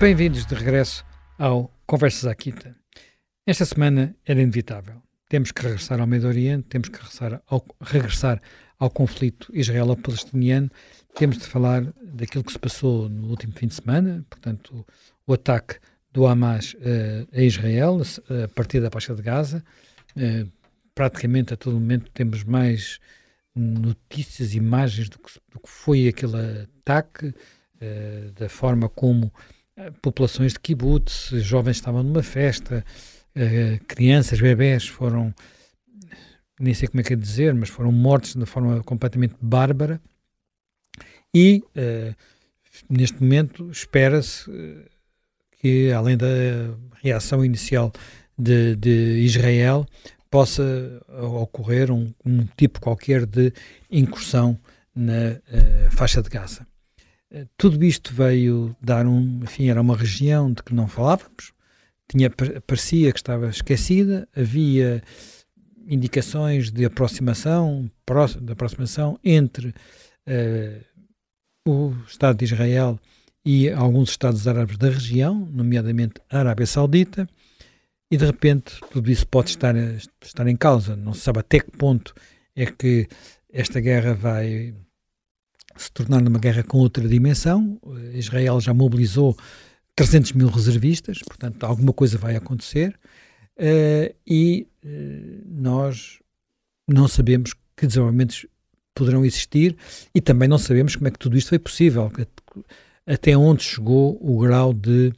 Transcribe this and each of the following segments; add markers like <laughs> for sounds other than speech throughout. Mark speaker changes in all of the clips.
Speaker 1: Bem-vindos de regresso ao Conversas à Quinta. Esta semana era inevitável. Temos que regressar ao Medio Oriente, temos que regressar ao, regressar ao conflito israelo-palestiniano, temos de falar daquilo que se passou no último fim de semana, portanto, o, o ataque do Hamas uh, a Israel, a partir da Baixa de Gaza. Uh, praticamente a todo momento temos mais notícias, imagens do que, do que foi aquele ataque, uh, da forma como populações de kibbutz, jovens estavam numa festa, uh, crianças, bebés foram, nem sei como é que é dizer, mas foram mortos de forma completamente bárbara. E uh, neste momento espera-se uh, que, além da reação inicial de, de Israel, possa ocorrer um, um, tipo qualquer de incursão na faixa de Gaza. Tudo isto veio dar um, enfim, era uma região de que não falávamos, tinha, parecia que estava esquecida, havia indicações de aproximação, de aproximação entre uh, o Estado de Israel e alguns Estados árabes da região, nomeadamente a Arábia Saudita, e de repente tudo isso pode estar, estar em causa. Não se sabe até que ponto é que esta guerra vai se tornar numa guerra com outra dimensão. Israel já mobilizou 300 mil reservistas, portanto, alguma coisa vai acontecer. Uh, e uh, nós não sabemos que desenvolvimentos poderão existir e também não sabemos como é que tudo isto foi possível, até onde chegou o grau de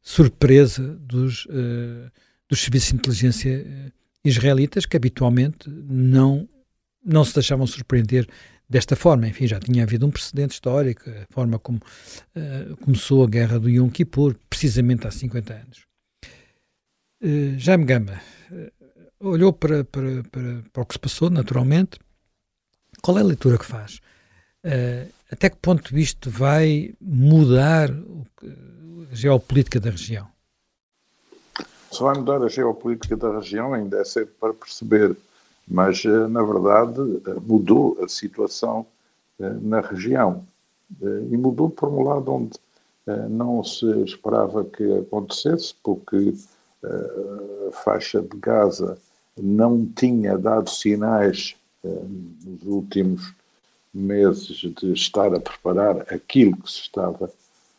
Speaker 1: surpresa dos, uh, dos serviços de inteligência israelitas, que habitualmente não, não se deixavam surpreender desta forma. Enfim, já tinha havido um precedente histórico, a forma como uh, começou a guerra do Yom Kippur, precisamente há 50 anos. Uh, Jaime Gama uh, olhou para, para, para, para, o que se passou, naturalmente. Qual é a leitura que faz? Até que ponto isto vai mudar a geopolítica da região?
Speaker 2: Se vai mudar a geopolítica da região, ainda é cedo para perceber mas eh, na verdade eh, mudou a situação eh, na região. E mudou por um lado onde não se esperava que acontecesse, porque a faixa de Gaza não tinha dado sinais nos últimos meses de estar a preparar aquilo que se estava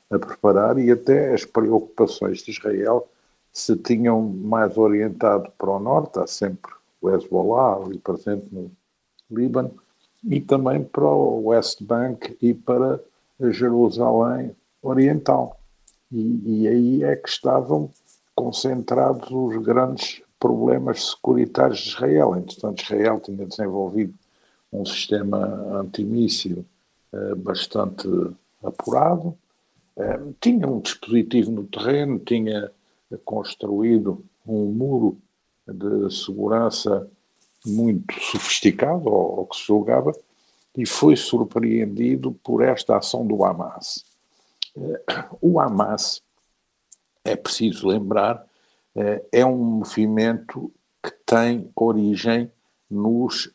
Speaker 2: a preparar e até as preocupações de Israel se tinham mais orientado para o norte, há sempre o Hezbollah, ali presente no Líbano, e também para o West Bank e para Jerusalém Oriental. E, e aí é que estavam concentrados os grandes problemas securitários de Israel. Entretanto, Israel tinha desenvolvido um sistema antimíssil eh, bastante apurado, eh, tinha um dispositivo no terreno, tinha construído um muro de segurança muito sofisticado, ou, ou que se julgava, e foi surpreendido por esta ação do Hamas. Eh, o Hamas, é preciso lembrar, eh, é um movimento que tem origem nos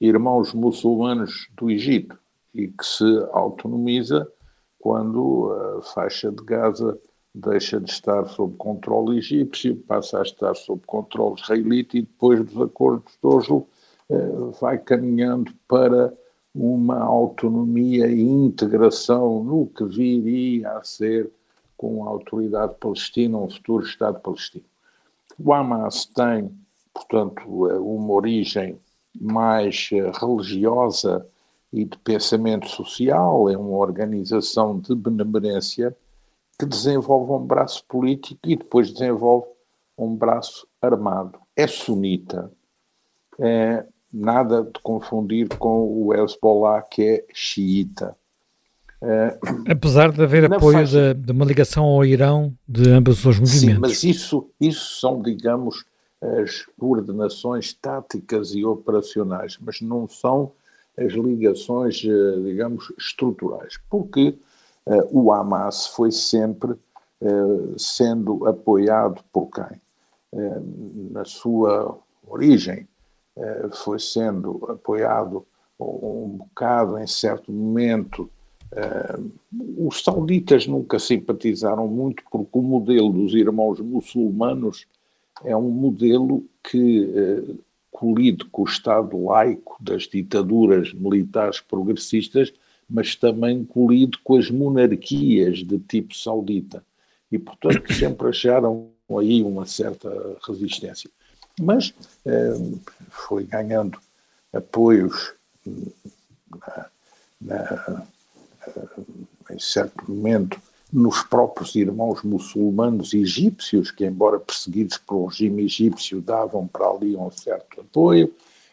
Speaker 2: irmãos muçulmanos do Egito e que se autonomiza quando a faixa de Gaza deixa de estar sob controle egípcio, passa a estar sob controle israelita e depois dos acordos de Oslo eh, vai caminhando para uma autonomia e integração no que viria a ser com a autoridade palestina, um futuro Estado palestino. O Hamas tem, portanto, eh, uma origem mais eh, religiosa e de pensamento social, é uma organização de benemerência que desenvolve um braço político e depois desenvolve um braço armado. É sunita. É, nada de confundir com o Hezbollah, que é xiita.
Speaker 1: É, Apesar de haver apoio faixa... de, de, uma ligação ao Irão de ambos os movimentos. Sim,
Speaker 2: mas isso, isso são, digamos, as coordenações táticas e operacionais, mas não são as ligações, eh, digamos, estruturais. Porque o Hamas foi sempre uh, sendo apoiado por quem? Uh, na sua origem, foi sendo apoiado um bocado em certo momento os sauditas nunca simpatizaram muito porque o modelo dos irmãos muçulmanos é um modelo que colide com o Estado laico das ditaduras militares progressistas, mas também colide com as monarquias de tipo saudita. E, portanto, <coughs> sempre acharam aí uma certa resistência. Mas eh, foi ganhando apoios na, na, em certo momento nos próprios irmãos muçulmanos egípcios, que, embora perseguidos pelo regime egípcio, davam para ali um certo apoio,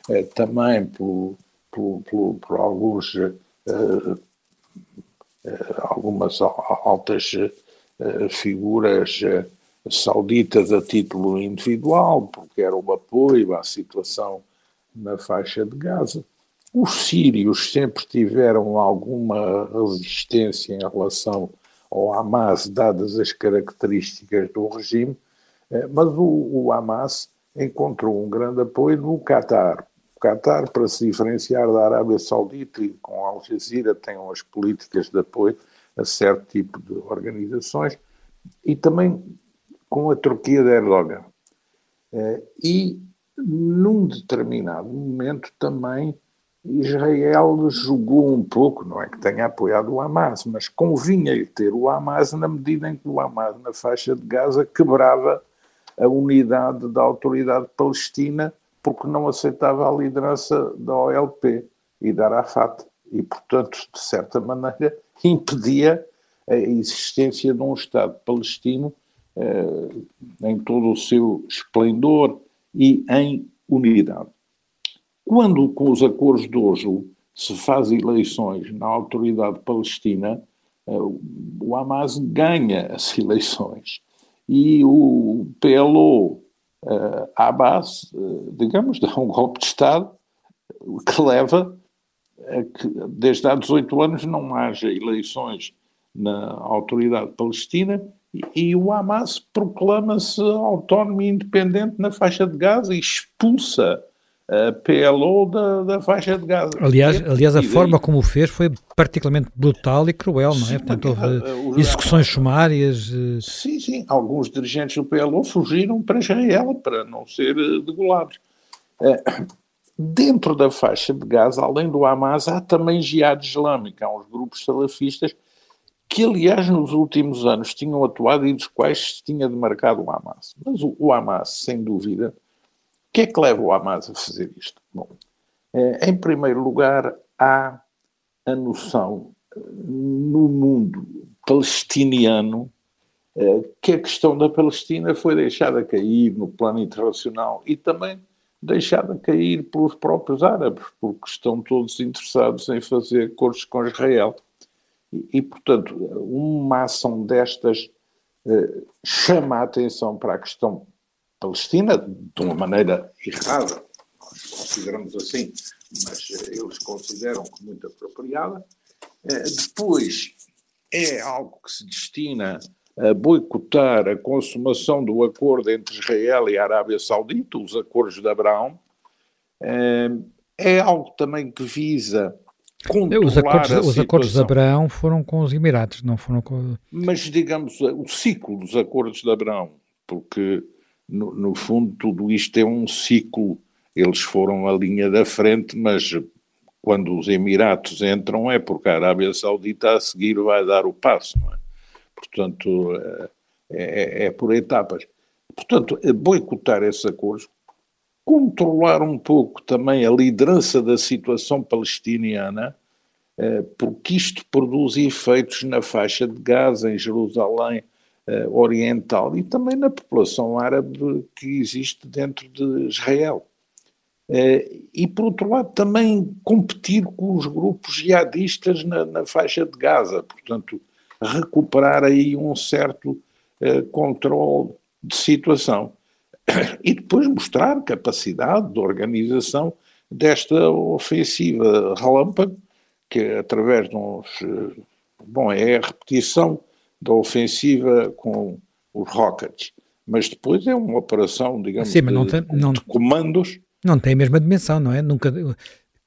Speaker 2: eh, também por, por, por, por alguns, eh, eh, algumas altas eh, figuras eh, sauditas a título individual, porque era um apoio à situação na faixa de Gaza. Os sírios sempre tiveram alguma resistência em relação ao Hamas, dadas as características do regime, eh, mas o, Hamas encontrou um grande apoio no Qatar. Qatar, para se diferenciar da Arábia Saudita e com Al Jazeera, tem umas políticas de apoio a certo tipo de organizações e também com a Turquia de Erdogan. Eh, e, num determinado momento, também Israel jogou um pouco, não é que tenha apoiado o Hamas, mas convinha-lhe ter o Hamas na medida em que o Hamas, na faixa de Gaza, quebrava a unidade da autoridade palestina porque não aceitava a liderança da OLP e da Arafat. E, portanto, de certa maneira, <laughs> impedia a existência de um Estado palestino eh, em todo o seu esplendor e em unidade. Quando, com os acordos de Oslo, se faz eleições na autoridade palestina, eh, o Hamas ganha as <laughs> eleições e o PLO uh, Abbas, uh, digamos, dá um golpe de Estado que leva a que desde há 18 anos não haja eleições na autoridade palestina e, e o Hamas proclama-se autónomo e independente na faixa de Gaza e expulsa a PLO da, da faixa de Gaza.
Speaker 1: Aliás, aliás a forma como o fez foi particularmente brutal e cruel, não é? Sim, Portanto, houve execuções sumárias.
Speaker 2: Eh, sim, sim. Alguns dirigentes do PLO fugiram para Israel para não ser eh, degolados. Eh, dentro da faixa de Gaza, além do Hamas, há também Jihad Islâmica, há uns grupos salafistas que, aliás, nos últimos anos tinham atuado e dos quais se tinha demarcado o Hamas. Mas o, o Hamas, sem dúvida, o que é que leva o Hamas a fazer isto? Bom, eh, em primeiro lugar, há a noção eh, no mundo palestiniano eh, que a questão da Palestina foi deixada cair no plano internacional e também deixada cair pelos próprios árabes, porque estão todos interessados em fazer acordos com Israel. E, e, portanto, uma ação destas chama a atenção para a questão Palestina de uma maneira errada, nós consideramos assim, mas eh, eles consideram que muito apropriada. Eh, depois, é algo que se destina a boicotar a consumação do acordo entre Israel e a Arábia Saudita, os acordos de Abraão. Eh, é algo também que visa controlar
Speaker 1: os acordos, os acordos de Abraão foram com os Emirados, não foram com...
Speaker 2: Mas, digamos, o ciclo dos acordos de Abraão, porque no, no, fundo, tudo isto é um ciclo. Eles foram a linha da frente, mas quando os Emiratos entram é porque a Arábia Saudita a seguir vai dar o passo. É? Portanto, é, é, é, por etapas. Portanto, boicotar esses acordos, controlar um pouco também a liderança da situação palestiniana, é, porque isto produz efeitos na faixa de Gaza, em Jerusalém, oriental e também na população árabe que existe dentro de Israel. Uh, e, por outro lado, também competir com os grupos jihadistas na, na faixa de Gaza, portanto, recuperar aí um certo uh, controle de situação. <coughs> E depois mostrar capacidade de organização desta ofensiva relâmpago, que através de uns. Bom, é a repetição da ofensiva com os Rockets. Mas depois é uma operação, digamos, Sim, não tem, de, não, de comandos.
Speaker 1: Não tem a mesma dimensão, não é? Nunca,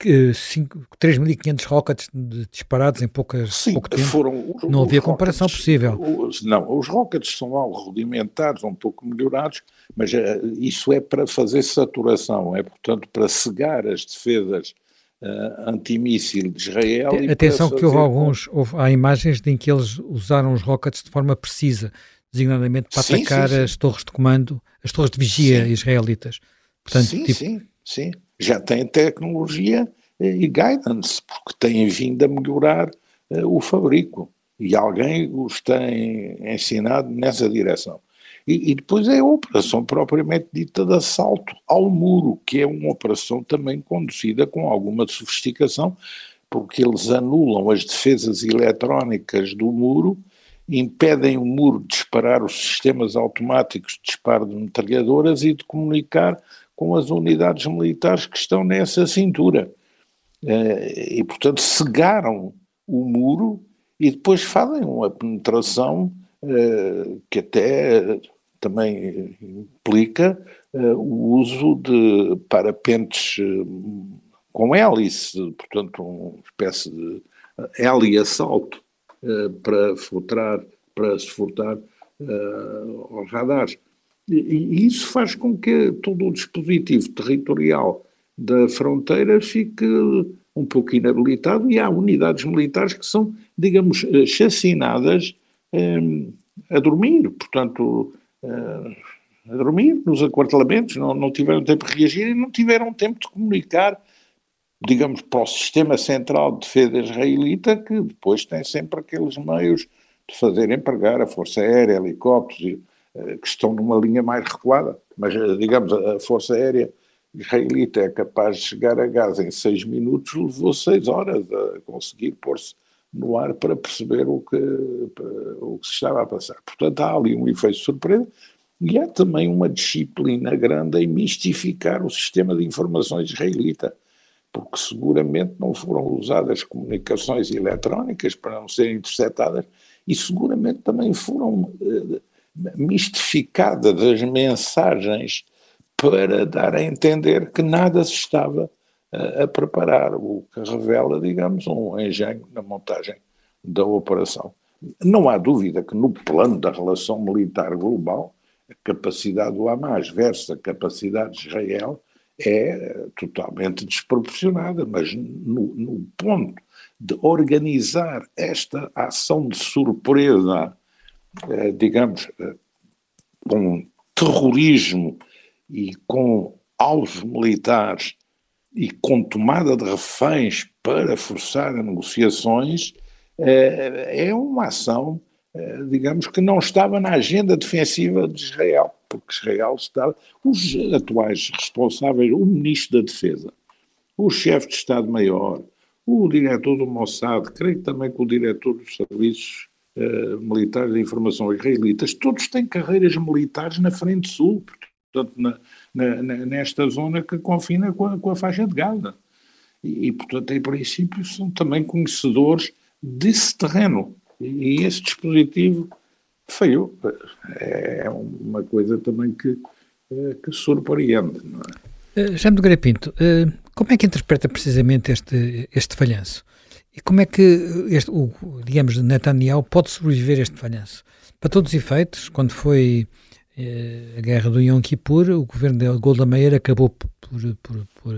Speaker 1: 3.500 rockets disparados em poucas, Sim, pouco tempo. Foram os, não havia comparação rockets, possível.
Speaker 2: Os, não, os rockets são algo rudimentares, um pouco melhorados, mas uh, isso é para fazer saturação, é portanto para cegar as defesas uh, antimíssil de Israel.
Speaker 1: Atenção que houve alguns, houve, há imagens em que eles usaram os rockets de forma precisa, designadamente para sim, atacar sim, sim. as torres de comando, as torres de vigia israelitas.
Speaker 2: Portanto, sim, tipo... sim, sim. Já tem tecnologia e guidance, porque têm vindo a melhorar uh, o fabrico. E alguém os tem ensinado nessa direção. E, e, depois é a operação propriamente dita de assalto ao muro, que é uma operação também conduzida com alguma sofisticação, porque eles anulam as defesas eletrónicas do muro, impedem o muro de disparar os sistemas automáticos de disparo de metralhadoras e de comunicar com as unidades militares que estão nessa cintura. Eh, e, portanto, cegaram o muro e depois fazem uma penetração eh, que até também implica uh, o uso de parapentes uh, com hélice, portanto, uma espécie de heli assalto uh, para filtrar, para se furtar aos radares. E, e, isso faz com que todo o dispositivo territorial da fronteira fique um pouco inabilitado e há unidades militares que são, digamos, chacinadas a dormir, portanto, a dormir nos aquartelamentos, não, não tiveram tempo de reagir e não tiveram tempo de comunicar, digamos, para o sistema central de defesa israelita, que depois tem sempre aqueles meios de fazer empregar a Força Aérea, helicópteros, uh, que estão numa linha mais recuada. Mas, uh, digamos, a Força Aérea israelita é capaz de chegar a Gaza em seis minutos, levou seis horas a conseguir pôr-se no ar para perceber o que, o que se estava a passar. Portanto, há ali um efeito de surpresa e há também uma disciplina grande em mistificar o sistema de informações israelita, porque seguramente não foram usadas comunicações eletrónicas para não serem interceptadas e seguramente também foram uh, mistificadas as mensagens para dar a entender que nada se estava a, preparar, o que revela, digamos, um engenho na montagem da operação. Não há dúvida que no plano da relação militar global, a capacidade do Hamas versus a capacidade de Israel é totalmente desproporcionada, mas no, no ponto de organizar esta ação de surpresa, eh, digamos, eh, com terrorismo e com alvos militares e com tomada de reféns para forçar negociações, eh, é uma ação, eh, digamos, que não estava na agenda defensiva de Israel, porque Israel estava. Os atuais responsáveis, o ministro da Defesa, o chefe de Estado-Maior, o diretor do Mossad, creio também que o diretor dos Serviços uh, Militares de Informação Israelitas, todos têm carreiras militares na Frente Sul, portanto, na, nesta zona que confina com a, com a faixa de Gaza. E, e, portanto, em princípio, são também conhecedores desse terreno. E, e esse dispositivo falhou. É uma coisa também que, eh, que surpreende. Não é?
Speaker 1: Uh, Jaime de Grapinto, uh, como é que interpreta precisamente este, este falhanço? E como é que este, o, digamos, Netanyahu pode sobreviver a este falhanço? Para todos os efeitos, quando foi eh, a guerra do Yom Kippur, o governo de Golda Meir acabou por, por, por,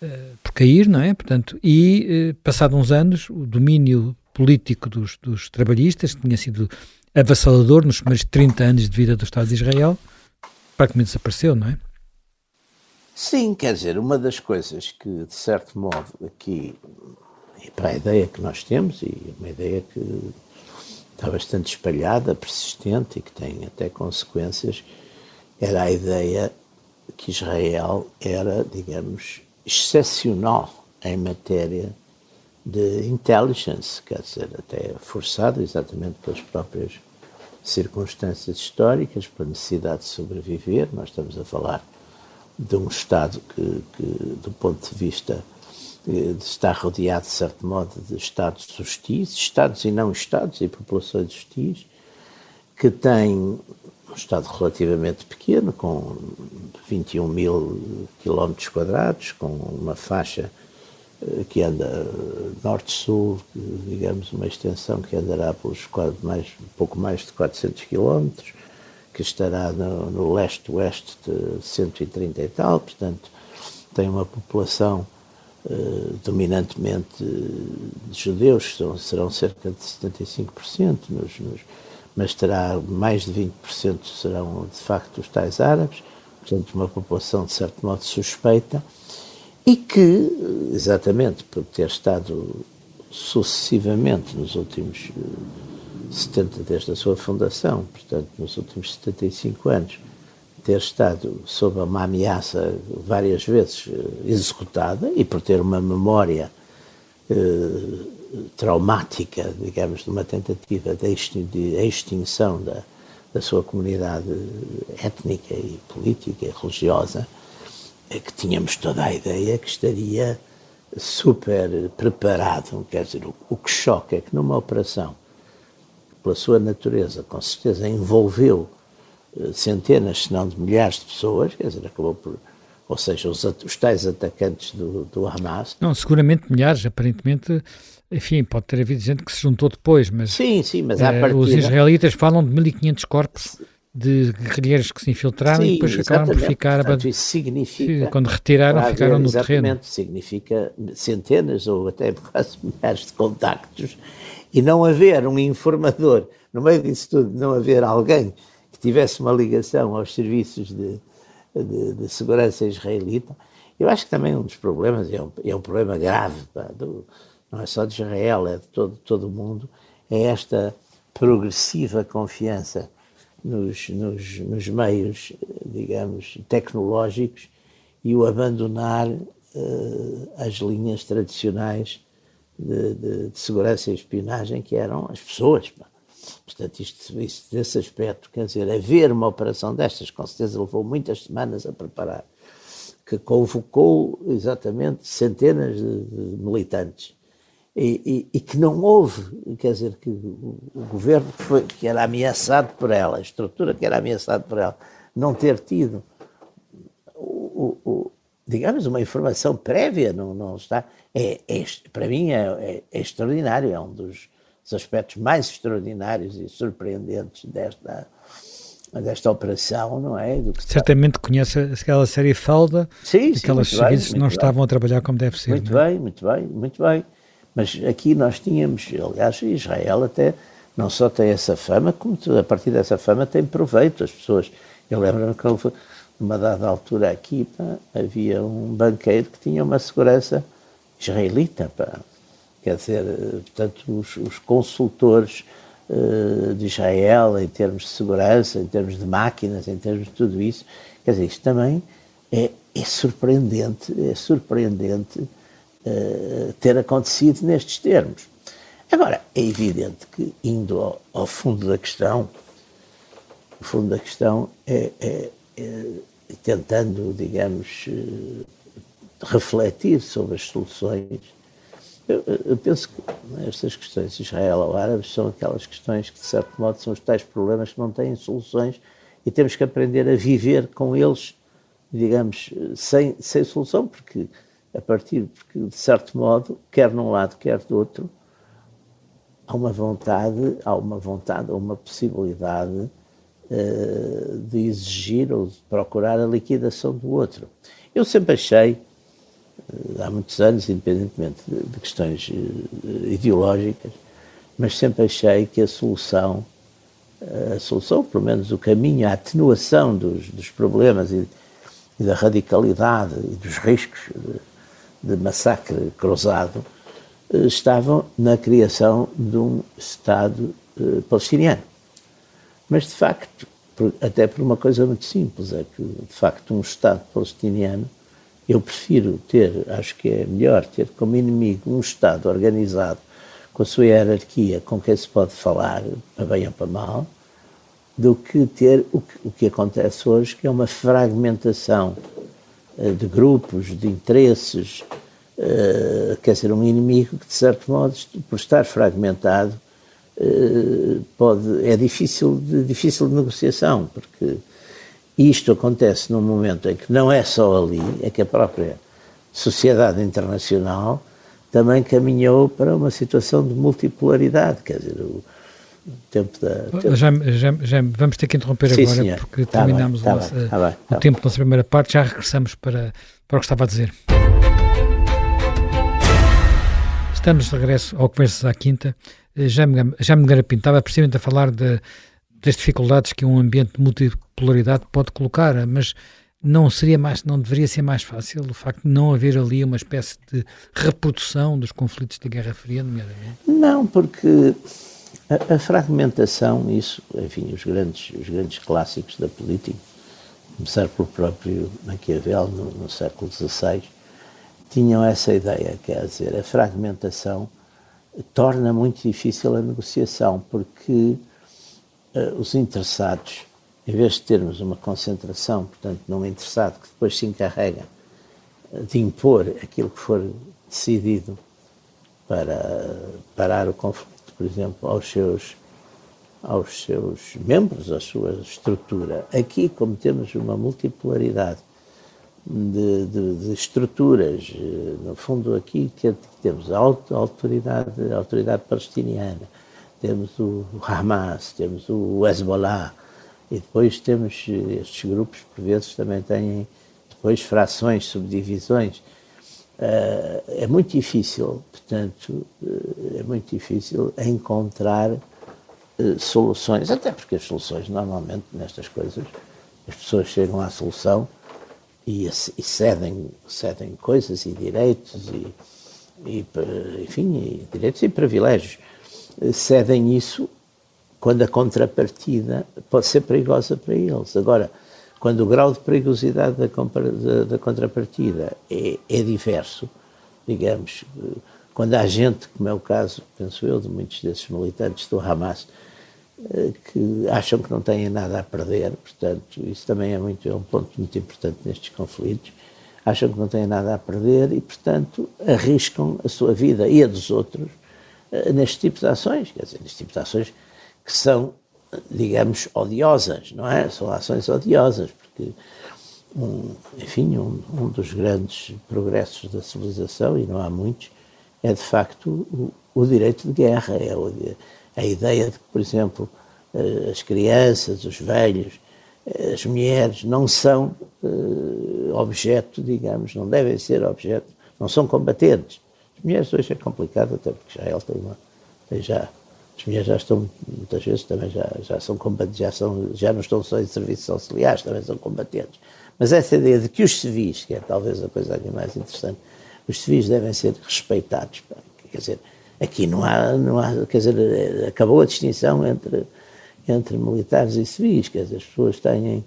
Speaker 1: eh, por cair, não é? Portanto, e eh, passado uns anos, o domínio político dos, dos trabalhistas, que tinha sido avassalador nos primeiros 30 anos de vida do Estado de Israel, praticamente desapareceu, não é?
Speaker 3: Sim, quer dizer, uma das coisas que, de certo modo, aqui, para a ideia que nós temos, e uma ideia que está bastante espalhada, persistente e que tem até consequências, era a ideia que Israel era, digamos, excepcional em matéria de intelligence, quer dizer, até forçado exatamente pelas próprias circunstâncias históricas, pela necessidade de sobreviver. Nós estamos a falar de um Estado que, que do ponto de vista está rodeado, de certo modo, de Estados hostis, Estados e não Estados e populações hostis, que tem um Estado relativamente pequeno, com 21 mil quilómetros quadrados, com uma faixa que anda norte-sul, digamos, uma extensão que andará pelos mais, um pouco mais de 400 quilómetros, que estará no, no leste-oeste de 130 e tal, portanto, tem uma população uh, dominantemente de judeus, são, serão cerca de 75%, nos, nos, mas terá mais de 20% serão de facto os tais árabes, portanto, uma população de certo modo suspeita, e que, exatamente por ter estado sucessivamente nos últimos 70, desde a sua fundação, portanto, nos últimos 75 anos, ter estado sob uma ameaça várias vezes eh, executada e por ter uma memória eh, traumática, digamos, de uma tentativa de extinção da, da sua comunidade étnica e política e religiosa, é que tínhamos toda a ideia que estaria super preparado. Quer dizer, o, o que choca é que numa operação, pela sua natureza, com certeza envolveu centenas, se não de milhares de pessoas, quer dizer, acabou por. Ou seja, os, os tais atacantes do, do Hamas.
Speaker 1: Não, seguramente milhares, aparentemente. Enfim, pode ter havido gente que se juntou depois, mas.
Speaker 3: Sim, sim, mas à
Speaker 1: eh,
Speaker 3: partida...
Speaker 1: Os israelitas falam de 1500 corpos de guerrilheiros que se infiltraram Sim, e depois acabaram por ficar.
Speaker 3: Portanto, isso significa.
Speaker 1: Quando retiraram, ficaram no
Speaker 3: terreno. Significa centenas ou até <laughs> quase milhares de contactos e não haver um informador, no meio disso tudo, não haver alguém tivesse uma ligação aos serviços de, de, de segurança israelita. Eu acho que também um dos problemas, é um, é um problema grave, pá, do, não é só de Israel, é de todo, todo o mundo, é esta progressiva confiança nos, nos, nos meios, digamos, tecnológicos e o abandonar uh, as linhas tradicionais de, de, de, segurança e espionagem que eram as pessoas. Pá. Portanto, isto, isto, desse aspecto, quer dizer, haver uma operação destas, com certeza levou muitas semanas a preparar, que convocou exatamente centenas de, de militantes. E, e, e, que não houve, quer dizer, que o, o governo que, foi, que era ameaçado por ela, a estrutura que era ameaçada por ela, não ter tido, o, o, digamos, uma informação prévia, não, não está, é, é para mim é, é, é extraordinário, é um dos os aspectos mais extraordinários e surpreendentes desta, desta operação, não é?
Speaker 1: Certamente conhece aquela série Falda,
Speaker 3: sim,
Speaker 1: aquelas
Speaker 3: sim,
Speaker 1: serviços
Speaker 3: que
Speaker 1: não estavam a trabalhar como deve ser.
Speaker 3: Muito
Speaker 1: não?
Speaker 3: bem, muito bem, muito bem. Mas aqui nós tínhamos, aliás, Israel até não só tem essa fama, como a partir dessa fama tem proveito. As pessoas, eu lembro-me que houve, numa dada altura aqui, pá, havia um banqueiro que tinha uma segurança israelita, pá, quer dizer, portanto, os, os consultores uh, de Israel em termos de segurança, em termos de máquinas, em termos de tudo isso, quer dizer, isto também é, é surpreendente, é surpreendente uh, ter acontecido nestes termos. Agora, é evidente que, indo ao, ao fundo da questão, o fundo da questão é, é, é tentando, digamos, refletir sobre as soluções eu, eu, penso que estas questões Israel ou árabes são aquelas questões que, de certo modo, são os tais problemas que não têm soluções e temos que aprender a viver com eles, digamos, sem, sem solução, porque a partir, porque de certo modo, quer num lado, quer do outro, há uma vontade, há uma vontade, ou uma possibilidade uh, de exigir ou de procurar a liquidação do outro. Eu sempre achei há muitos anos, independentemente de, questões eh, ideológicas, mas sempre achei que a solução, eh, a solução, pelo menos o caminho, a atenuação dos, dos problemas e, e, da radicalidade e dos riscos de, de massacre cruzado, estavam na criação de um Estado palestiniano. Mas, de facto, até por uma coisa muito simples, é que, de facto, um Estado palestiniano eu prefiro ter, acho que é melhor ter como inimigo um Estado organizado com a sua hierarquia, com quem se pode falar, para bem ou para mal, do que ter o que, o que acontece hoje, que é uma fragmentação uh, de grupos, de interesses, uh, quer dizer, um inimigo que, de certo modo, por estar fragmentado, uh, pode, é difícil de, difícil de negociação, porque e isto acontece num momento em que não é só ali, é que a própria sociedade internacional também caminhou para uma situação de multipolaridade, quer dizer, o, tempo da.
Speaker 1: Tempo... Já, já, já, vamos ter que interromper
Speaker 3: Sim,
Speaker 1: agora,
Speaker 3: senhor.
Speaker 1: porque
Speaker 3: tá
Speaker 1: terminamos
Speaker 3: bem, tá
Speaker 1: o, nosso,
Speaker 3: bem, tá bem,
Speaker 1: o
Speaker 3: tá
Speaker 1: tempo da nossa primeira parte, já regressamos para, para o que estava a dizer. Estamos de regresso ao Conversas à Quinta. Já me, já me garapintava precisamente a falar de, das dificuldades que um ambiente de multipolaridade pode colocar, mas não seria mais, não deveria ser mais fácil o facto de não haver ali uma espécie de reprodução dos conflitos da Guerra Fria, nomeadamente?
Speaker 3: Não, porque a, a, fragmentação, isso, enfim, os grandes, os grandes clássicos da política, começar pelo próprio Maquiavel no, no século XVI, tinham essa ideia, quer dizer, a fragmentação torna muito difícil a negociação, porque os interessados, em vez de termos uma concentração, portanto, num interessado que depois se encarrega de impor aquilo que for decidido para parar o conflito, por exemplo, aos seus aos seus membros, à sua estrutura. Aqui, como temos uma multipolaridade de, de, de, estruturas. Eh, no fundo, aqui temos a autoridade, a autoridade palestiniana, temos o Hamas, temos o Hezbollah, e depois temos eh, estes grupos, por vezes, também têm depois frações, subdivisões. Eh, é muito difícil, portanto, é muito difícil encontrar soluções, até porque as soluções, normalmente, nestas coisas, as pessoas chegam à solução e, e cedem, cedem coisas e direitos e, e, enfim, e direitos e privilégios. Cedem isso quando a contrapartida pode ser perigosa para eles. Agora, quando o grau de perigosidade da, da, da contrapartida é, é, diverso, digamos, quando há gente, como é o caso, penso eu, de muitos desses militantes do Hamas, eh, que acham que não têm nada a perder, portanto, isso também é, muito, é um ponto muito importante nestes conflitos, acham que não têm nada a perder e, portanto, arriscam a sua vida e a dos outros eh, neste tipo de ações, quer dizer, neste tipo de ações que são, digamos, odiosas, não é? São ações odiosas, porque, um, enfim, um, um dos grandes progressos da civilização, e não há muitos, é de facto o, o direito de guerra, é o, a ideia de que, por exemplo, eh, as crianças, os velhos, eh, as mulheres não são uh, objeto, digamos, não devem ser objeto, não são combatentes. As mulheres hoje é complicado, até porque já ela tem uma, tem já, as mulheres já estão, muitas vezes também já, já são combatentes, já, são, já não estão só em serviços auxiliares, também são combatentes. Mas essa ideia de que os civis, que é talvez a coisa aqui mais interessante, os civis devem ser respeitados, quer dizer, Aqui não há, não há, quer dizer, acabou a distinção entre, entre militares e civis, quer dizer, as pessoas têm,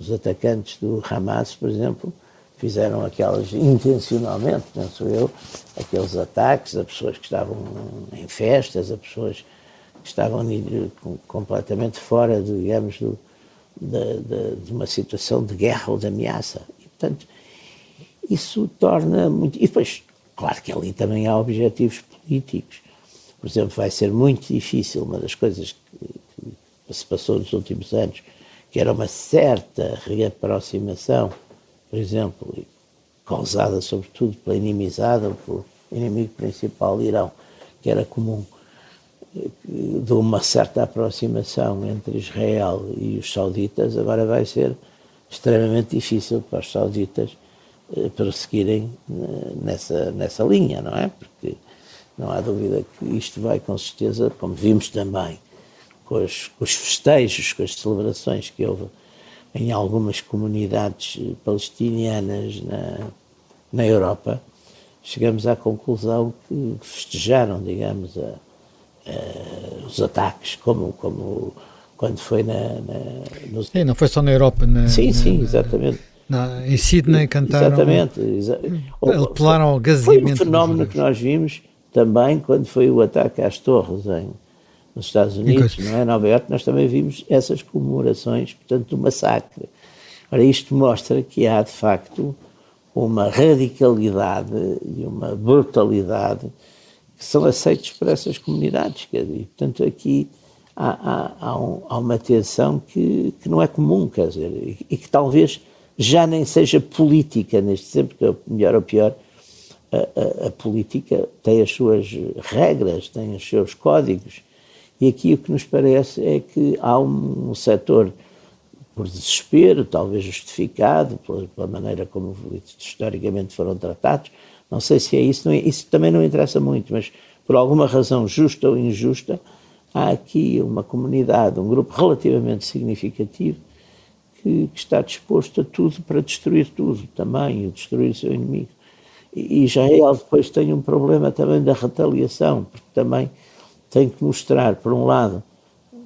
Speaker 3: os atacantes do Hamas, por exemplo, fizeram aquelas, intencionalmente, penso eu, aqueles ataques a pessoas que estavam em festas, a pessoas que estavam completamente fora, digamos, do, de, de, de, uma situação de guerra ou de ameaça. E, portanto, isso torna muito. E depois, claro que ali também há objetivos políticos. Por exemplo, vai ser muito difícil, uma das coisas que, que se passou nos últimos anos, que era uma certa reaproximação, por exemplo, causada sobretudo pela inimizada, pelo inimigo principal, Irão, que era comum, de uma certa aproximação entre Israel e os sauditas, agora vai ser extremamente difícil para os sauditas eh, prosseguirem eh, nessa, nessa linha, não é? Porque não há dúvida que isto vai, com certeza, como vimos também com os, com os festejos, com as celebrações que houve em algumas comunidades palestinianas na, na Europa, chegamos à conclusão que festejaram, digamos, a, a, os ataques, como, como quando foi na. na
Speaker 1: Sim, não foi só na Europa. Na,
Speaker 3: sim,
Speaker 1: na,
Speaker 3: sim, exatamente.
Speaker 1: Na, em Sydney cantaram.
Speaker 3: Exatamente. Exa
Speaker 1: apelaram ao.
Speaker 3: Foi um fenómeno que nós vimos também quando foi o ataque às torres em, nos Estados Unidos, não é? Nova Iorque, nós também vimos essas comemorações, portanto, do massacre. Ora, isto mostra que há, de facto, uma radicalidade e uma brutalidade que são aceitos por essas comunidades. Quer dizer, portanto, aqui há, há, há, um, há, uma tensão que, que não é comum, quer dizer, e, e que talvez já nem seja política neste tempo, que é melhor ou pior, a, a, a, política tem as suas regras, tem os seus códigos, e aqui o que nos parece é que há um, um setor, por desespero, talvez justificado pela, pela, maneira como historicamente foram tratados, não sei se é isso, não é, isso também não interessa muito, mas por alguma razão justa ou injusta, há aqui uma comunidade, um grupo relativamente significativo que, que está disposto a tudo para destruir tudo também, e destruir o seu inimigo. E Israel depois tem um problema também da retaliação, porque também tem que mostrar, por um lado,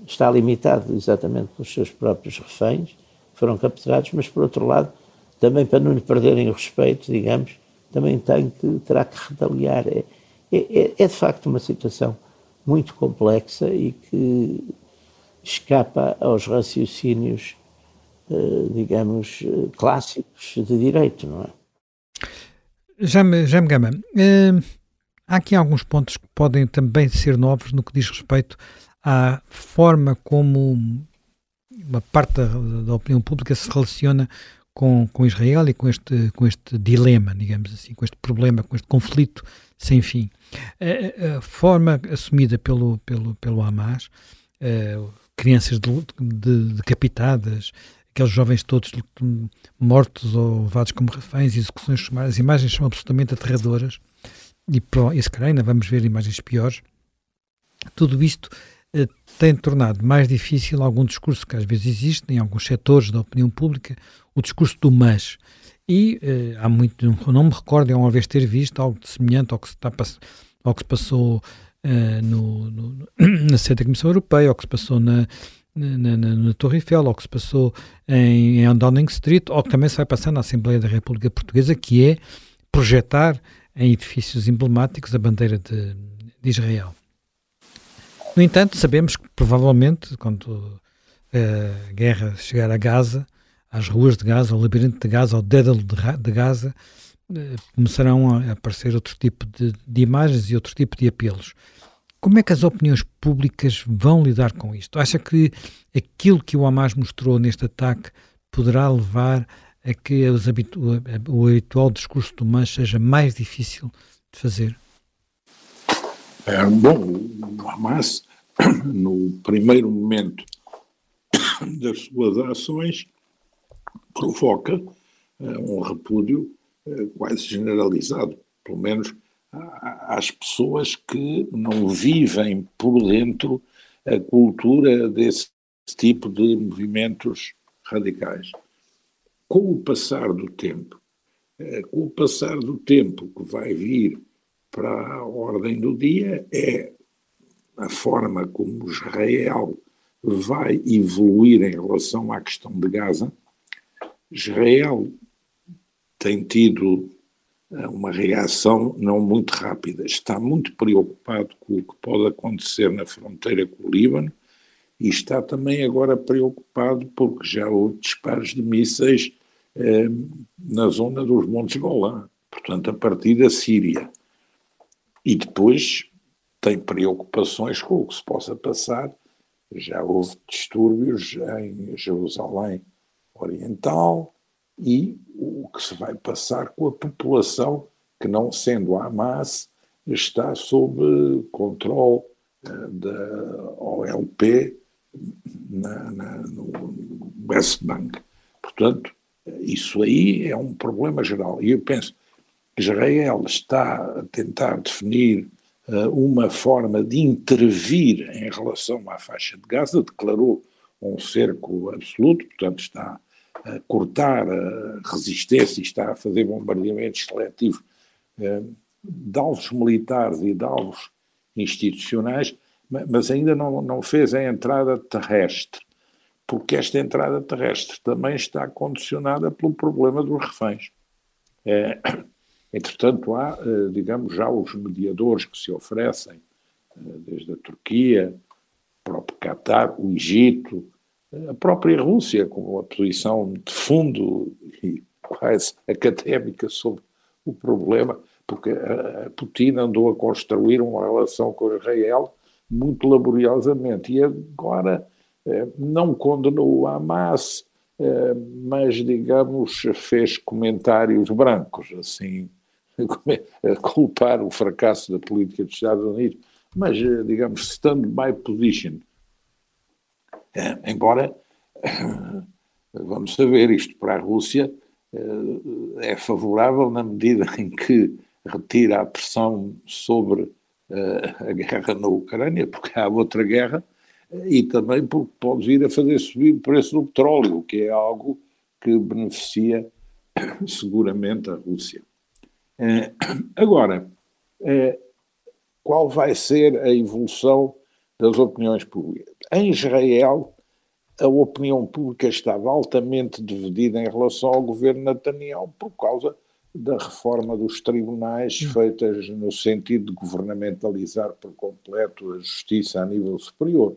Speaker 3: está limitado exatamente pelos seus próprios reféns, que foram capturados, mas por outro lado, também para não lhe perderem o respeito, digamos, também tem que, terá que retaliar. É, é, é de facto uma situação muito complexa e que escapa aos raciocínios, eh, digamos, eh, clássicos de direito, não é?
Speaker 1: Jaime, Jaime Gama, uh, há aqui alguns pontos que podem também ser novos no que diz respeito à forma como uma parte da, da opinião pública se relaciona com, com Israel e com este, com este dilema, digamos assim, com este problema, com este conflito sem fim. A, a forma assumida pelo, pelo, pelo Hamas, uh, crianças de, de, decapitadas, aqueles jovens todos mortos ou levados como reféns, execuções sumárias, as imagens são absolutamente aterradoras e, e se calhar ainda vamos ver imagens piores. Tudo isto eh, tem tornado mais difícil algum discurso que às vezes existe em alguns setores da opinião pública, o discurso do mas. E eh, há muito, não me recordo de uma vez ter visto algo semelhante ao que se, está, ao que se passou eh, no, no, <clears throat> na sede da Comissão Europeia, ao que se passou na, na, na, na, Torre Eiffel, ou que se passou em, em Downing Street, ou que também se vai passar na Assembleia da República Portuguesa, que é projetar em edifícios emblemáticos a bandeira de, de Israel. No entanto, sabemos que provavelmente, quando a guerra chegar a Gaza, às ruas de Gaza, ao labirinto de Gaza, ao dédalo de Gaza, eh, começarão a aparecer outro tipo de, de imagens e outro tipo de apelos. Como é que as opiniões públicas vão lidar com isto? Acha que aquilo que o Hamas mostrou neste ataque poderá levar a que habitu o habitual discurso do Hamas seja mais difícil de fazer?
Speaker 2: É, bom, o Hamas, no primeiro momento das suas ações, provoca é, um repúdio é, quase generalizado, pelo menos às pessoas que não vivem por dentro a cultura desse tipo de movimentos radicais. Com o passar do tempo, eh, com o passar do tempo que vai vir para a ordem do dia, é a forma como Israel vai evoluir em relação à questão de Gaza. Israel tem tido uma reação não muito rápida. Está muito preocupado com o que pode acontecer na fronteira com o Líbano e está também agora preocupado porque já houve disparos de mísseis eh, na zona dos Montes Golã, portanto, a partir da Síria. E depois tem preocupações com o que se possa passar. Já houve distúrbios em Jerusalém Oriental, e o que se vai passar com a população que, não sendo a Hamas, está sob controle uh, da OLP na, na, no West Bank. Portanto, isso aí é um problema geral. E eu penso que Israel está a tentar definir uh, uma forma de intervir em relação à faixa de Gaza, declarou um cerco absoluto, portanto está a cortar a resistência e está a fazer bombardeamentos seletivos eh, de alvos militares e de alvos institucionais, mas ainda não, não fez a entrada terrestre, porque esta entrada terrestre também está condicionada pelo problema dos reféns. É, entretanto, há, eh, digamos, já os mediadores que se oferecem, desde a Turquia, o próprio Qatar, o Egito, a própria Rússia, com uma posição de fundo e quase académica sobre o problema, porque a Putin andou a construir uma relação com Israel muito laboriosamente e agora eh, não condenou o Hamas, eh, mas, digamos, fez comentários brancos, assim, <laughs> culpar o fracasso da política dos Estados Unidos, mas, eh, digamos, stand-by position. É, embora, <coughs> vamos saber, isto para a Rússia é favorável na medida <laughs> em que retira a pressão sobre a guerra na Ucrânia, porque há outra guerra, e também porque pode vir a fazer subir o preço do petróleo, que é algo que beneficia <coughs> seguramente a Rússia. Eh, agora, eh, qual vai ser a evolução das opiniões públicas? Em Israel, a opinião pública estava altamente dividida em relação ao governo Netanyahu por causa da reforma dos tribunais hum. feitas no sentido de governamentalizar por completo a justiça a nível superior.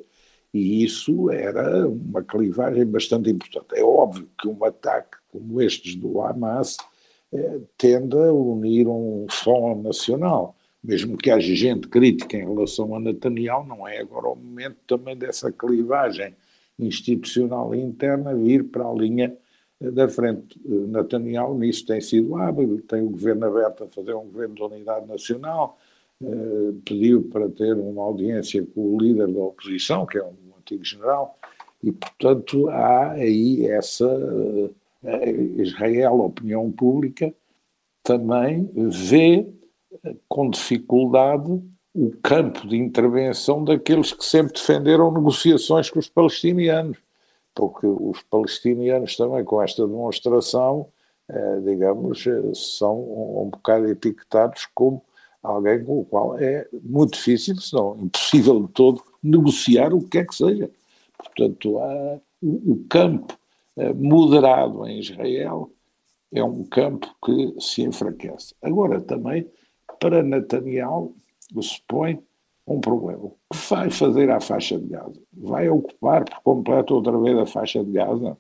Speaker 2: E isso era uma clivagem bastante importante. É óbvio que um ataque como estes do Hamas eh, tende a unir um som nacional. Mesmo que haja gente crítica em relação a Netanyahu, não é agora o momento também dessa clivagem institucional e interna vir para a linha eh, da frente. Eh, Netanyahu nisso tem sido hábil, tem o governo aberto a fazer um governo de unidade nacional, pediu para ter uma audiência com o líder da oposição, que é um antigo general, e portanto há aí essa Israel, a opinião pública, também vê com dificuldade o campo de intervenção daqueles que sempre defenderam negociações com os palestinianos, porque os palestinianos também com esta demonstração, eh, digamos, são um bocado etiquetados como alguém com o qual é muito difícil, se não impossível de todo, negociar o que quer que seja. Portanto, há, o, o campo eh, moderado em Israel é um campo que se enfraquece. Agora, também, para Netanyahu, se põe um problema. O que vai fazer à faixa de Gaza? Vai ocupar por completo outra vez a faixa de Gaza?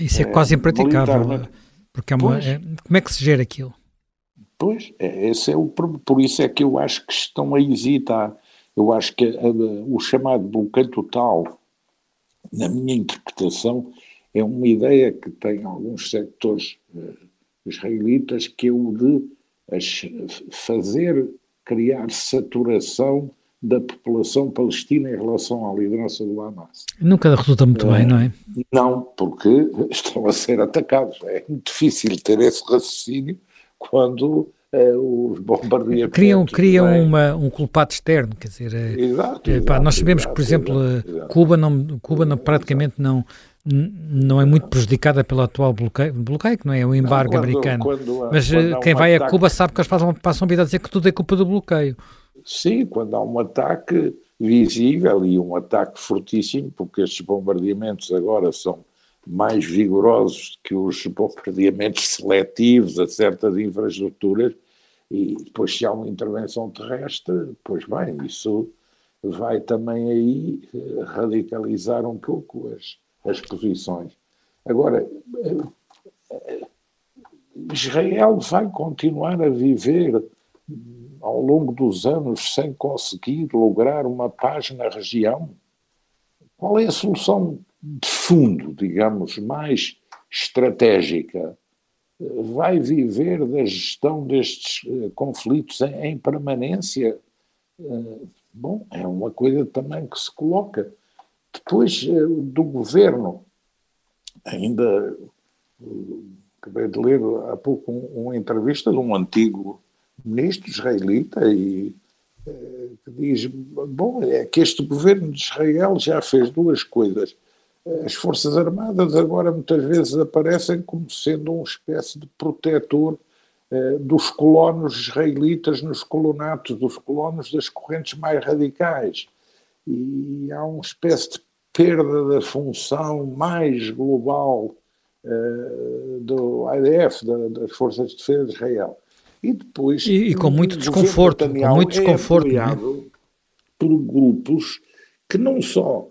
Speaker 1: Isso é, é quase impraticável, porque é uma, é, como é que se gera aquilo?
Speaker 2: Pois, é, esse é o por isso é que eu acho que estão a hesitar. Eu acho que a, a, o chamado bloqueio total, na minha interpretação, é uma ideia que tem alguns sectores uh, israelitas que é o de fazer, criar saturação da população palestina em relação à liderança do Hamas.
Speaker 1: Nunca resulta muito bem, não é?
Speaker 2: Não, porque <laughs> estão a ser atacados. É muito difícil ter esse raciocínio quando eh, os bombardeamentos.
Speaker 1: Criam, criam uma, um culpado externo, quer dizer.
Speaker 2: Eh, exato,
Speaker 1: eh,
Speaker 2: exato,
Speaker 1: nós sabemos
Speaker 2: exato,
Speaker 1: que, por exemplo, exato, Cuba, não, Cuba não, praticamente não, não é muito prejudicada pelo atual bloqueio, bloqueio que não é o embargo quando, americano. Quando, Mas quando quem um vai ataque... a Cuba sabe que eles passam, passam a vida a dizer que tudo é culpa do bloqueio.
Speaker 2: Sim, quando há um ataque visível e um ataque fortíssimo, porque estes bombardeamentos agora são mais vigorosos que os bombardeamentos seletivos a certas infraestruturas, e depois se há uma intervenção terrestre, pois bem, isso vai também aí eh, radicalizar um pouco as, as posições. Agora, eh, Israel vai continuar a viver ao longo dos anos sem conseguir lograr uma paz na região? Qual é a solução de fundo, digamos, mais estratégica, vai viver da gestão destes uh, conflitos em, permanência? Uh, bom, é uma coisa também que se coloca. Depois uh, do governo, ainda acabei de ler há pouco um, uma entrevista de um antigo ministro israelita e que diz, bom, é que este governo de Israel já fez duas coisas as Forças Armadas agora muitas vezes aparecem como sendo uma espécie de protetor eh, dos colonos israelitas nos colonatos, dos colonos das correntes mais radicais. E há uma espécie de perda da função mais global eh, do IDF, da, das Forças de Defesa de Israel.
Speaker 1: E depois. E, e com muito desconforto, com muito desconforto. É, é?
Speaker 2: por grupos que não só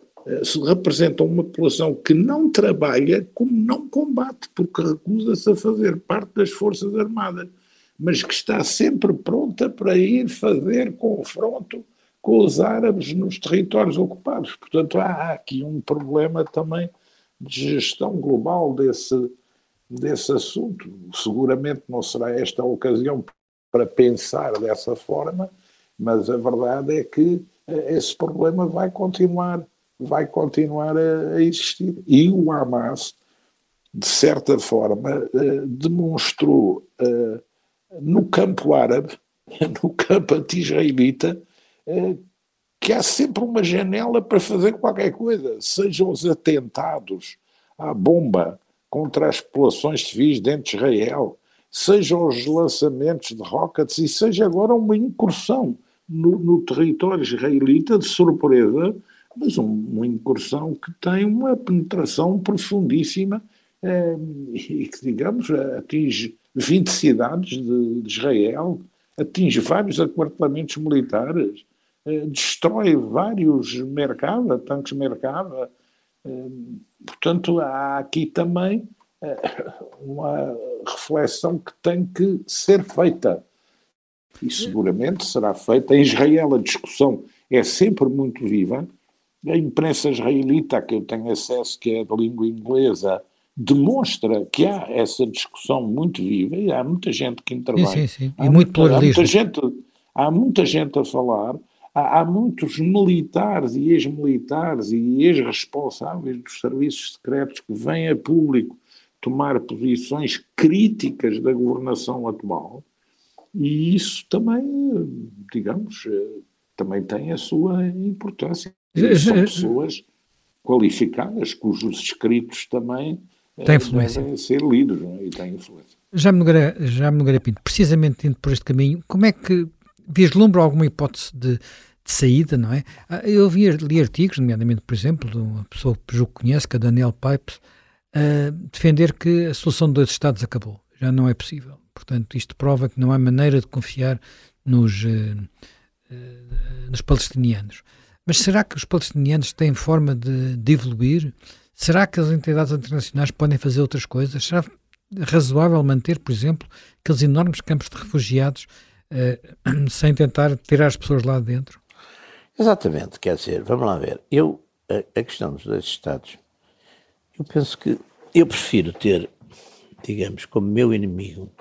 Speaker 2: representam uma população que não trabalha como não combate, porque recusa-se a fazer parte das Forças Armadas, mas que está sempre pronta para ir fazer confronto com os árabes nos territórios ocupados. Portanto, há aqui um problema também de gestão global desse, desse assunto. Seguramente não será esta a ocasião para pensar dessa forma, mas a verdade é que eh, esse problema vai continuar, vai continuar a, a existir. E o Hamas, de certa forma, eh, demonstrou eh, no campo árabe, <laughs> no campo anti-israelita, que há sempre uma janela para fazer qualquer coisa, sejam os atentados à bomba contra as populações civis dentro de Israel, sejam os lançamentos de rockets e seja agora uma incursão no, no território israelita de surpresa, mas um, uma incursão que tem uma penetração profundíssima eh, e que, digamos, atinge 20 cidades de, de Israel, atinge vários aquartelamentos militares, eh, destrói vários Merkava, tanques Merkava. Eh, portanto, há aqui também eh, uma reflexão que tem que ser feita. E seguramente será feita. Em Israel a discussão é sempre muito viva. A imprensa israelita, a que eu tenho acesso, que é de língua inglesa, demonstra que há essa discussão muito viva e há muita gente que intervém.
Speaker 1: Sim, sim, sim. E há muito pluralismo.
Speaker 2: Há muita, gente, há muita gente a falar há, há muitos militares e ex-militares e ex-responsáveis dos serviços secretos que vêm a público tomar posições críticas da governação atual, e isso também, digamos, também tem a sua importância. São pessoas qualificadas, cujos escritos também
Speaker 1: tem influência.
Speaker 2: devem ser lidos é? e têm influência.
Speaker 1: Já me Nogueira, já Nogueira Pinto, precisamente indo por este caminho, como é que vislumbra alguma hipótese de, de, saída, não é? Ah, eu vi, li artigos, nomeadamente, por exemplo, de uma pessoa que eu conheço, que é Daniel Pipes, a defender que a solução de dois Estados acabou, já não é possível. Portanto, isto prova que não há maneira de confiar nos, uh, nos palestinianos. Mas será que os palestinianos têm forma de, de evoluir? Será que as entidades internacionais podem fazer outras coisas? Será razoável manter, por exemplo, aqueles enormes campos de refugiados uh, <clears throat> sem tentar tirar as pessoas lá dentro?
Speaker 3: Exatamente, quer dizer, vamos lá ver. Eu, a, a questão dos dois Estados, eu penso que eu prefiro ter, digamos, como meu inimigo,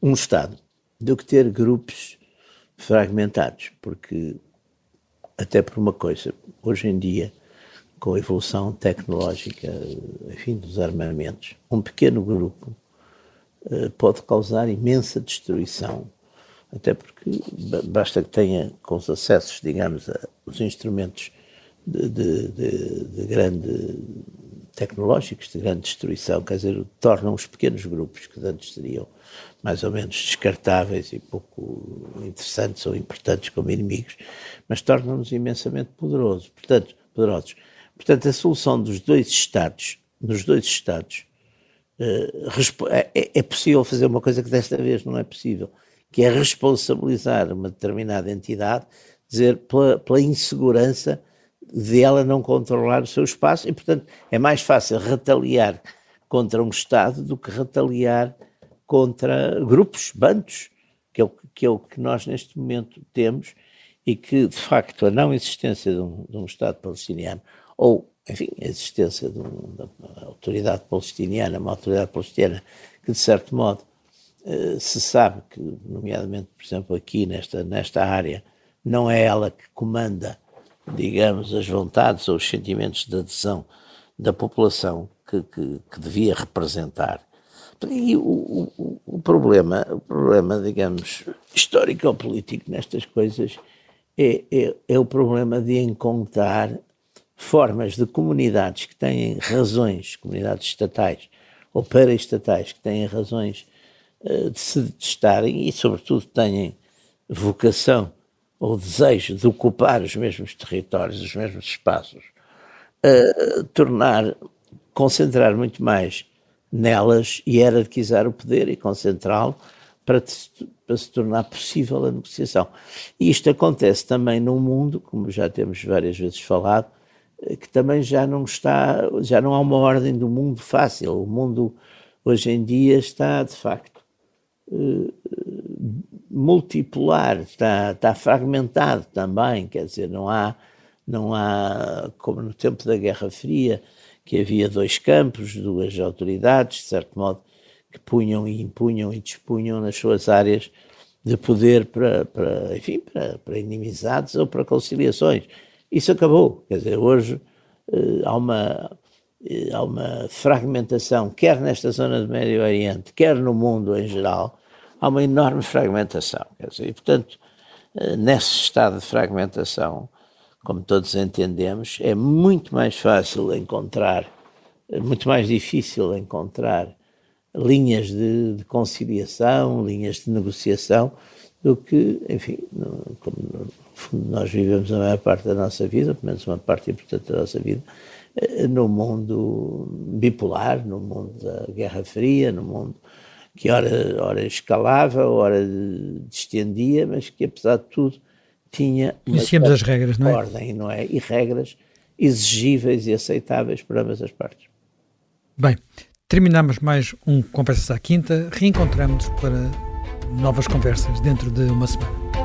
Speaker 3: um Estado, do que ter grupos fragmentados, porque, até por uma coisa, hoje em dia, com a evolução tecnológica, enfim, dos armamentos, um pequeno grupo uh, pode causar imensa destruição. Até porque basta que tenha com os acessos, digamos, aos instrumentos de, de, de, de, grande tecnológicos, de grande destruição, quer dizer, tornam os pequenos grupos que antes seriam mais ou menos descartáveis e pouco interessantes ou importantes como inimigos, mas tornam-nos imensamente poderosos. Portanto, poderosos. Portanto, a solução dos dois Estados, dos dois Estados, eh, é, é possível fazer uma coisa que desta vez não é possível, que é responsabilizar uma determinada entidade, dizer, pela, pela insegurança de ela não controlar o seu espaço, e, portanto, é mais fácil retaliar contra um Estado do que retaliar contra grupos, bandos, que é o que, é o que nós neste momento temos, e que, de facto, a não existência de um, de um Estado palestiniano, ou, enfim, a existência de, um, uma autoridade palestiniana, uma autoridade palestiniana que, de certo modo, eh, se sabe que, nomeadamente, por exemplo, aqui nesta, nesta área, não é ela que comanda, digamos, as vontades ou os sentimentos de adesão da população que, que, que devia representar. E o, o, o, problema, o problema, digamos, histórico ou político nestas coisas é, é, é o problema de encontrar formas de comunidades que têm razões, comunidades estatais ou paraestatais, que têm razões eh, de se testarem e, sobretudo, têm vocação ou desejo de ocupar os mesmos territórios, os mesmos espaços, uh, tornar, concentrar muito mais nelas e hierarquizar o poder e concentrá-lo para, para, se tornar possível a negociação. E isto acontece também num mundo, como já temos várias vezes falado, eh, que também já não está, já não há uma ordem do mundo fácil. O mundo hoje em dia está, de facto, multipolar, está, está fragmentado também, quer dizer, não há, não há, como no tempo da Guerra Fria, que havia dois campos, duas autoridades, de certo modo, que punham e impunham e dispunham nas suas áreas de poder para, para enfim, para, para inimizades ou para conciliações. Isso acabou. Quer dizer, hoje eh, há uma eh, há uma fragmentação, quer nesta zona do Médio Oriente, quer no mundo em geral, há uma enorme fragmentação. Dizer, e, portanto, eh, nesse estado de fragmentação, como todos entendemos, é muito mais fácil encontrar, é muito mais difícil encontrar linhas de, de conciliação, linhas de negociação, do que, enfim, no, como no fundo nós vivemos a maior parte da nossa vida, pelo menos uma parte importante da nossa vida, eh, no mundo bipolar, no mundo da Guerra Fria, no mundo que ora, ora escalava, ora distendia, mas que apesar de tudo tinha
Speaker 1: Conhecíamos as regras, não é?
Speaker 3: ordem, não é? E regras exigíveis e aceitáveis por ambas as partes.
Speaker 1: Bem, terminamos mais um Conversas à Quinta. Reencontramos para novas conversas dentro de uma semana.